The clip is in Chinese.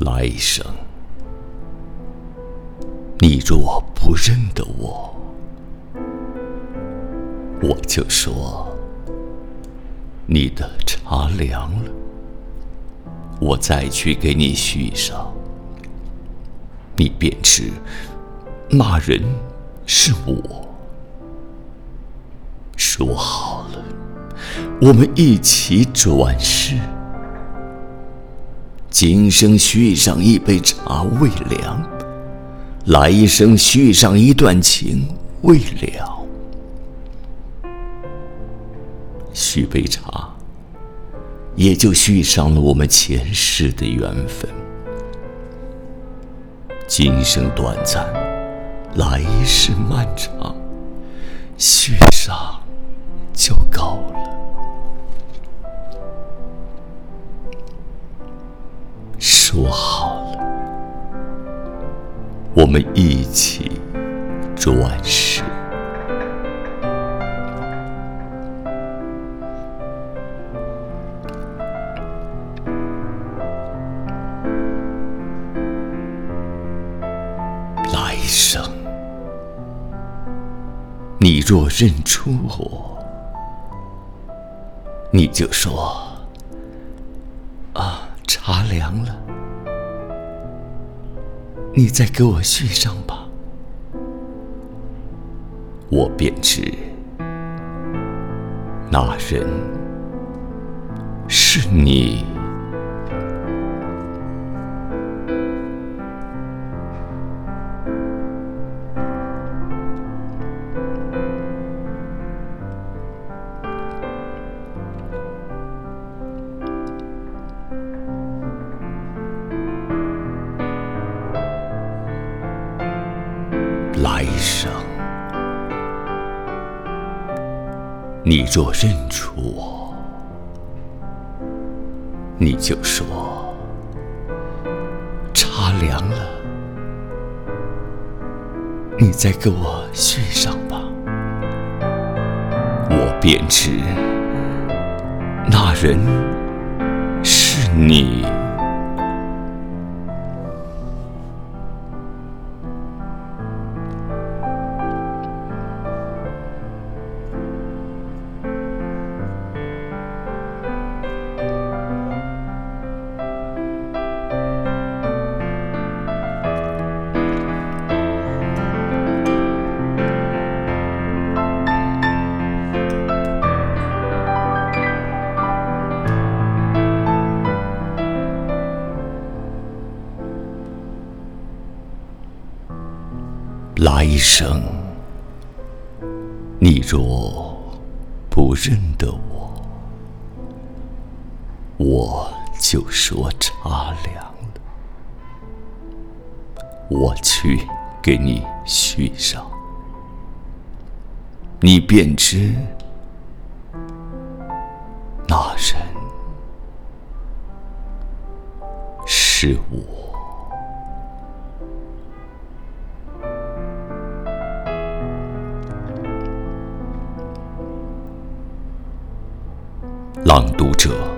来生，你若不认得我，我就说你的茶凉了，我再去给你续上，你便知那人是我。说好了，我们一起转世。今生续上一杯茶未凉，来生续上一段情未了。续杯茶，也就续上了我们前世的缘分。今生短暂，来世漫长，续上我们一起转世。来生，你若认出我，你就说：“啊，茶凉了。”你再给我续上吧，我便知那人是你。来生，你若认出我，你就说茶凉了，你再给我续上吧，我便知那人是你。来生，你若不认得我，我就说茶凉了。我去给你续上，你便知那人是我。朗读者。